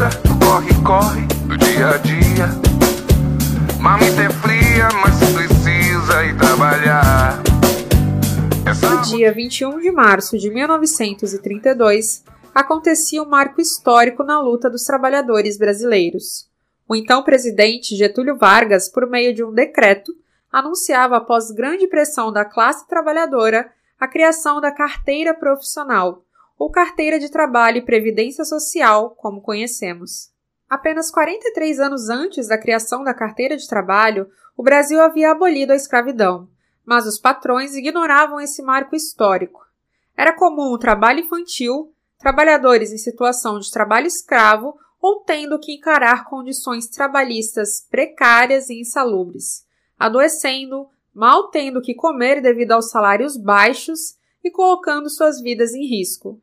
luta, do corre-corre, do dia a dia. Mamita é fria, mas precisa ir trabalhar. No dia 21 de março de 1932, acontecia um marco histórico na luta dos trabalhadores brasileiros. O então presidente Getúlio Vargas, por meio de um decreto, anunciava, após grande pressão da classe trabalhadora, a criação da carteira profissional, ou carteira de trabalho e previdência social, como conhecemos. Apenas 43 anos antes da criação da carteira de trabalho, o Brasil havia abolido a escravidão, mas os patrões ignoravam esse marco histórico. Era comum o trabalho infantil, trabalhadores em situação de trabalho escravo ou tendo que encarar condições trabalhistas precárias e insalubres, adoecendo, mal tendo que comer devido aos salários baixos e colocando suas vidas em risco.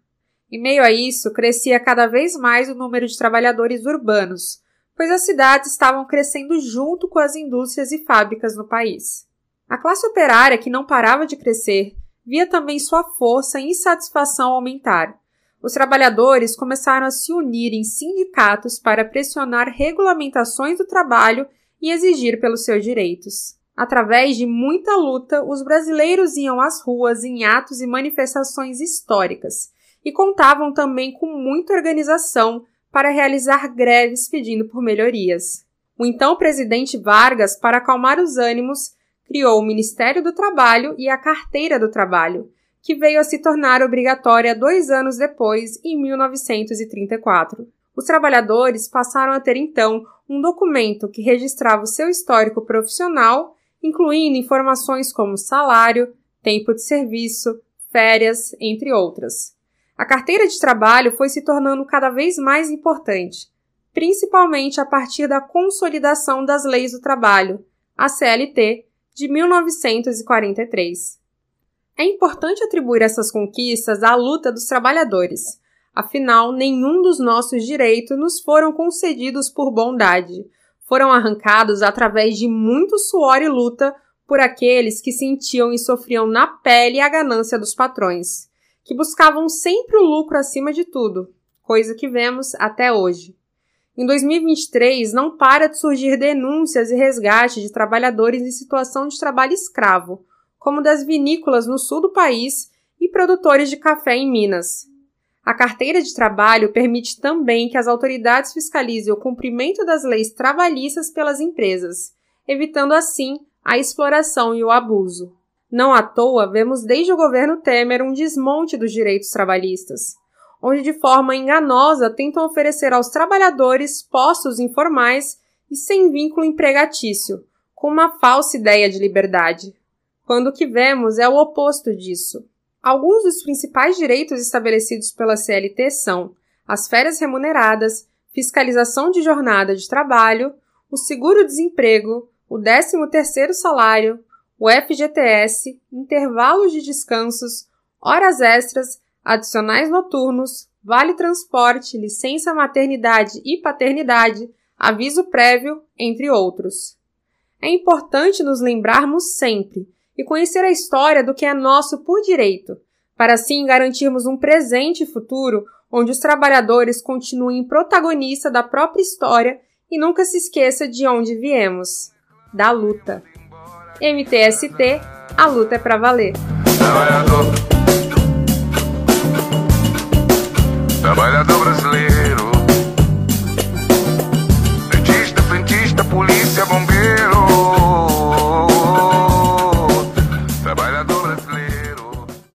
Em meio a isso, crescia cada vez mais o número de trabalhadores urbanos, pois as cidades estavam crescendo junto com as indústrias e fábricas no país. A classe operária, que não parava de crescer, via também sua força e insatisfação aumentar. Os trabalhadores começaram a se unir em sindicatos para pressionar regulamentações do trabalho e exigir pelos seus direitos. Através de muita luta, os brasileiros iam às ruas em atos e manifestações históricas e contavam também com muita organização para realizar greves pedindo por melhorias. O então presidente Vargas, para acalmar os ânimos, criou o Ministério do Trabalho e a Carteira do Trabalho, que veio a se tornar obrigatória dois anos depois, em 1934. Os trabalhadores passaram a ter então um documento que registrava o seu histórico profissional, incluindo informações como salário, tempo de serviço, férias, entre outras. A carteira de trabalho foi se tornando cada vez mais importante, principalmente a partir da consolidação das leis do trabalho, a CLT, de 1943. É importante atribuir essas conquistas à luta dos trabalhadores. Afinal, nenhum dos nossos direitos nos foram concedidos por bondade. Foram arrancados através de muito suor e luta por aqueles que sentiam e sofriam na pele a ganância dos patrões, que buscavam sempre o lucro acima de tudo, coisa que vemos até hoje. Em 2023, não para de surgir denúncias e resgate de trabalhadores em situação de trabalho escravo, como das vinícolas no sul do país e produtores de café em Minas. A carteira de trabalho permite também que as autoridades fiscalizem o cumprimento das leis trabalhistas pelas empresas, evitando assim a exploração e o abuso. Não à toa, vemos desde o governo Temer um desmonte dos direitos trabalhistas onde de forma enganosa tentam oferecer aos trabalhadores postos informais e sem vínculo empregatício, com uma falsa ideia de liberdade. Quando o que vemos é o oposto disso. Alguns dos principais direitos estabelecidos pela CLT são as férias remuneradas, fiscalização de jornada de trabalho, o seguro-desemprego, o 13º salário, o FGTS, intervalos de descansos, horas extras adicionais noturnos, vale transporte, licença maternidade e paternidade, aviso prévio, entre outros. É importante nos lembrarmos sempre e conhecer a história do que é nosso por direito, para assim garantirmos um presente e futuro onde os trabalhadores continuem protagonista da própria história e nunca se esqueça de onde viemos, da luta. MTST, a luta é para valer.